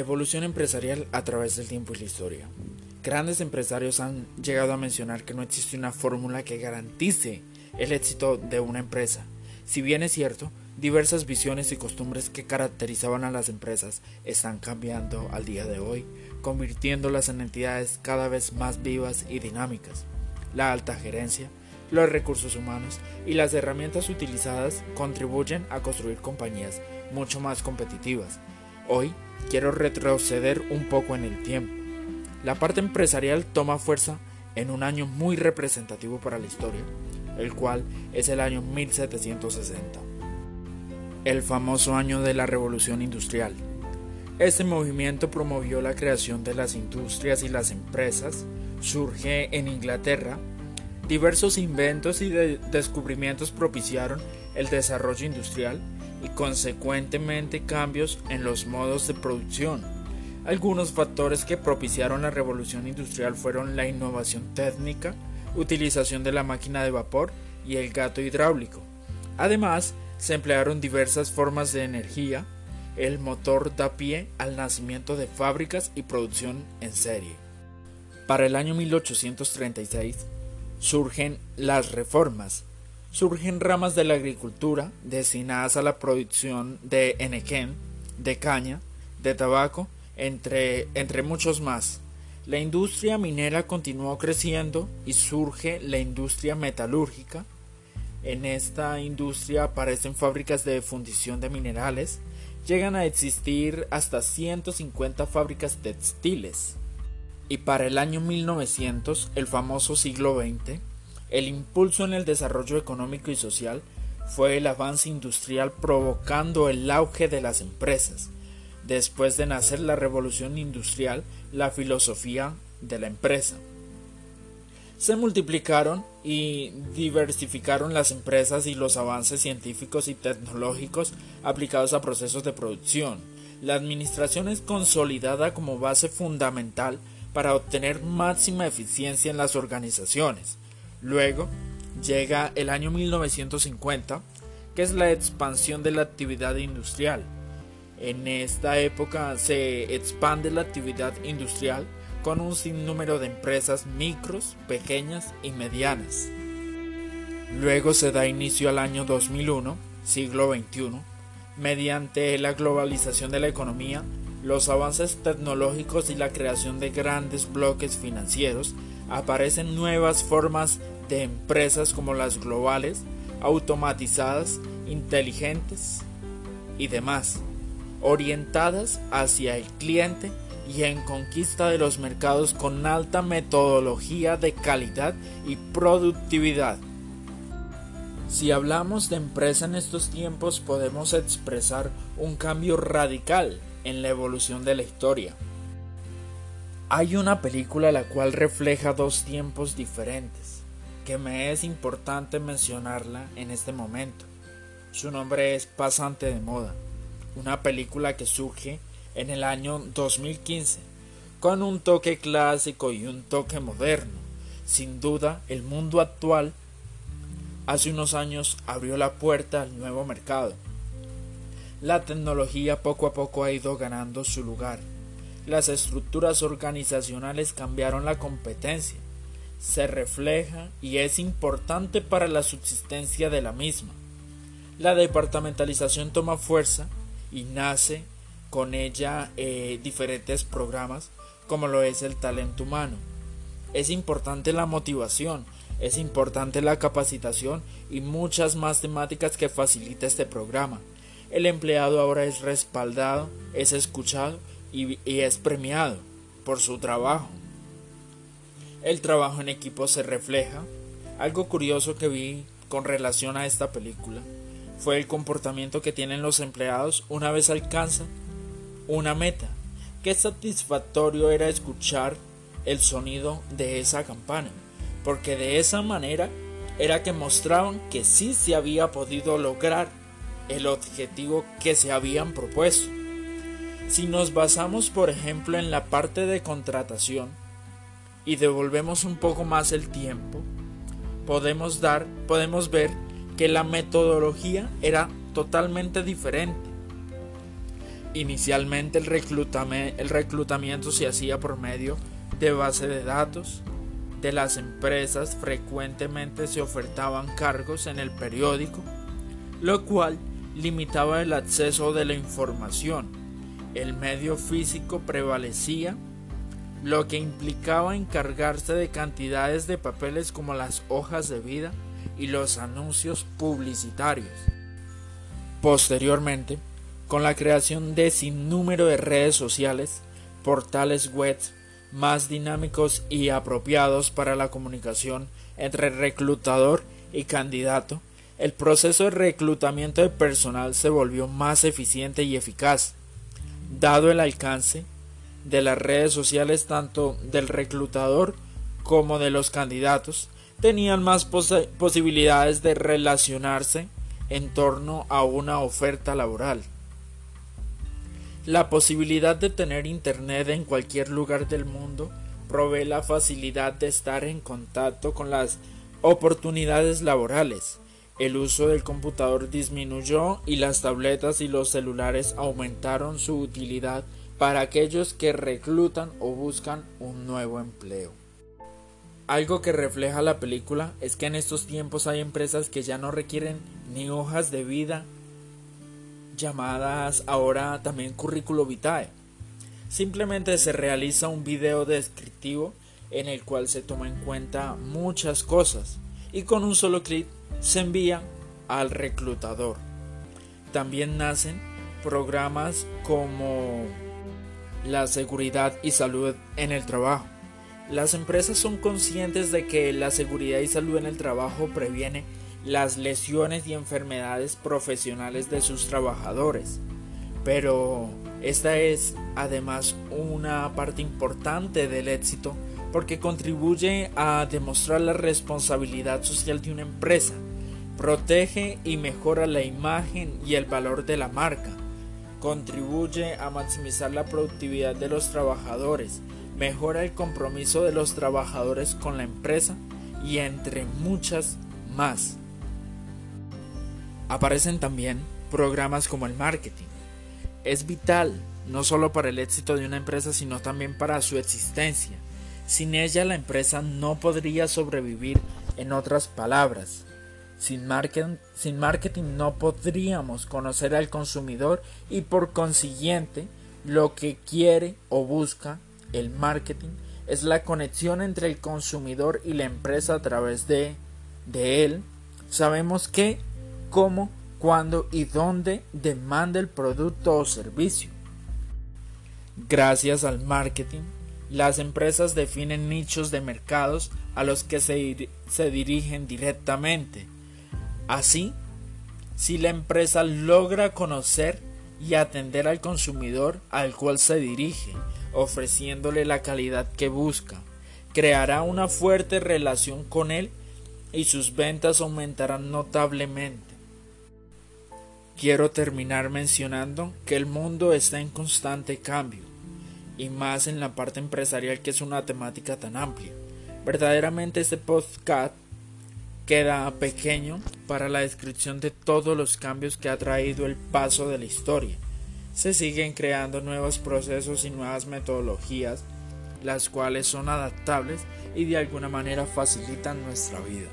Evolución empresarial a través del tiempo y la historia. Grandes empresarios han llegado a mencionar que no existe una fórmula que garantice el éxito de una empresa. Si bien es cierto, diversas visiones y costumbres que caracterizaban a las empresas están cambiando al día de hoy, convirtiéndolas en entidades cada vez más vivas y dinámicas. La alta gerencia, los recursos humanos y las herramientas utilizadas contribuyen a construir compañías mucho más competitivas. Hoy quiero retroceder un poco en el tiempo. La parte empresarial toma fuerza en un año muy representativo para la historia, el cual es el año 1760, el famoso año de la Revolución Industrial. Este movimiento promovió la creación de las industrias y las empresas, surge en Inglaterra, diversos inventos y descubrimientos propiciaron el desarrollo industrial y consecuentemente cambios en los modos de producción. Algunos factores que propiciaron la revolución industrial fueron la innovación técnica, utilización de la máquina de vapor y el gato hidráulico. Además, se emplearon diversas formas de energía. El motor da pie al nacimiento de fábricas y producción en serie. Para el año 1836 surgen las reformas, surgen ramas de la agricultura destinadas a la producción de enequén, de caña, de tabaco, entre, entre muchos más. La industria minera continuó creciendo y surge la industria metalúrgica. En esta industria aparecen fábricas de fundición de minerales. Llegan a existir hasta 150 fábricas textiles. Y para el año 1900, el famoso siglo XX, el impulso en el desarrollo económico y social fue el avance industrial provocando el auge de las empresas. Después de nacer la revolución industrial, la filosofía de la empresa. Se multiplicaron y diversificaron las empresas y los avances científicos y tecnológicos aplicados a procesos de producción. La administración es consolidada como base fundamental para obtener máxima eficiencia en las organizaciones. Luego llega el año 1950, que es la expansión de la actividad industrial. En esta época se expande la actividad industrial con un sinnúmero de empresas micros, pequeñas y medianas. Luego se da inicio al año 2001, siglo XXI, mediante la globalización de la economía, los avances tecnológicos y la creación de grandes bloques financieros, aparecen nuevas formas de empresas como las globales, automatizadas, inteligentes y demás, orientadas hacia el cliente y en conquista de los mercados con alta metodología de calidad y productividad. Si hablamos de empresa en estos tiempos podemos expresar un cambio radical en la evolución de la historia. Hay una película la cual refleja dos tiempos diferentes, que me es importante mencionarla en este momento. Su nombre es Pasante de Moda, una película que surge en el año 2015, con un toque clásico y un toque moderno. Sin duda, el mundo actual hace unos años abrió la puerta al nuevo mercado. La tecnología poco a poco ha ido ganando su lugar las estructuras organizacionales cambiaron la competencia. Se refleja y es importante para la subsistencia de la misma. La departamentalización toma fuerza y nace con ella eh, diferentes programas como lo es el talento humano. Es importante la motivación, es importante la capacitación y muchas más temáticas que facilita este programa. El empleado ahora es respaldado, es escuchado y, es premiado por su trabajo. El trabajo en equipo se refleja. Algo curioso que vi con relación a esta película fue el comportamiento que tienen los empleados una vez alcanzan una meta. Qué satisfactorio era escuchar el sonido de esa campana, porque de esa manera era que mostraban que sí se había podido lograr el objetivo que se habían propuesto. Si nos basamos, por ejemplo, en la parte de contratación y devolvemos un poco más el tiempo, podemos dar, podemos ver que la metodología era totalmente diferente. Inicialmente el, el reclutamiento se hacía por medio de base de datos de las empresas, frecuentemente se ofertaban cargos en el periódico, lo cual limitaba el acceso de la información. El medio físico prevalecía, lo que implicaba encargarse de cantidades de papeles como las hojas de vida y los anuncios publicitarios. Posteriormente, con la creación de sinnúmero de redes sociales, portales web más dinámicos y apropiados para la comunicación entre reclutador y candidato, el proceso de reclutamiento de personal se volvió más eficiente y eficaz, dado el alcance de las redes sociales tanto del reclutador como de los candidatos, tenían más posibilidades de relacionarse en torno a una oferta laboral. La posibilidad de tener Internet en cualquier lugar del mundo provee la facilidad de estar en contacto con las oportunidades laborales. El uso del computador disminuyó y las tabletas y los celulares aumentaron su utilidad para aquellos que reclutan o buscan un nuevo empleo. Algo que refleja la película es que en estos tiempos hay empresas que ya no requieren ni hojas de vida llamadas ahora también currículo vitae. Simplemente se realiza un video descriptivo en el cual se toma en cuenta muchas cosas y con un solo clic se envía al reclutador. También nacen programas como la seguridad y salud en el trabajo. Las empresas son conscientes de que la seguridad y salud en el trabajo previene las lesiones y enfermedades profesionales de sus trabajadores. Pero esta es además una parte importante del éxito porque contribuye a demostrar la responsabilidad social de una empresa, protege y mejora la imagen y el valor de la marca, contribuye a maximizar la productividad de los trabajadores, mejora el compromiso de los trabajadores con la empresa y entre muchas más. Aparecen también programas como el marketing. Es vital no solo para el éxito de una empresa, sino también para su existencia. Sin ella la empresa no podría sobrevivir, en otras palabras. Sin marketing, sin marketing no podríamos conocer al consumidor y por consiguiente lo que quiere o busca el marketing es la conexión entre el consumidor y la empresa a través de, de él. Sabemos que cómo, cuándo y dónde demanda el producto o servicio. Gracias al marketing, las empresas definen nichos de mercados a los que se, se, dirigen directamente. Así, si la empresa logra conocer y atender al consumidor al cual se dirige, ofreciéndole la calidad que busca, creará una fuerte relación con él y sus ventas aumentarán notablemente. Quiero terminar mencionando que el mundo está en constante cambio, y más en la parte empresarial que es una temática tan amplia. Verdaderamente este podcast queda pequeño para la descripción de todos los cambios que ha traído el paso de la historia. Se siguen creando nuevos procesos y nuevas metodologías, las cuales son adaptables y de alguna manera facilitan nuestra vida.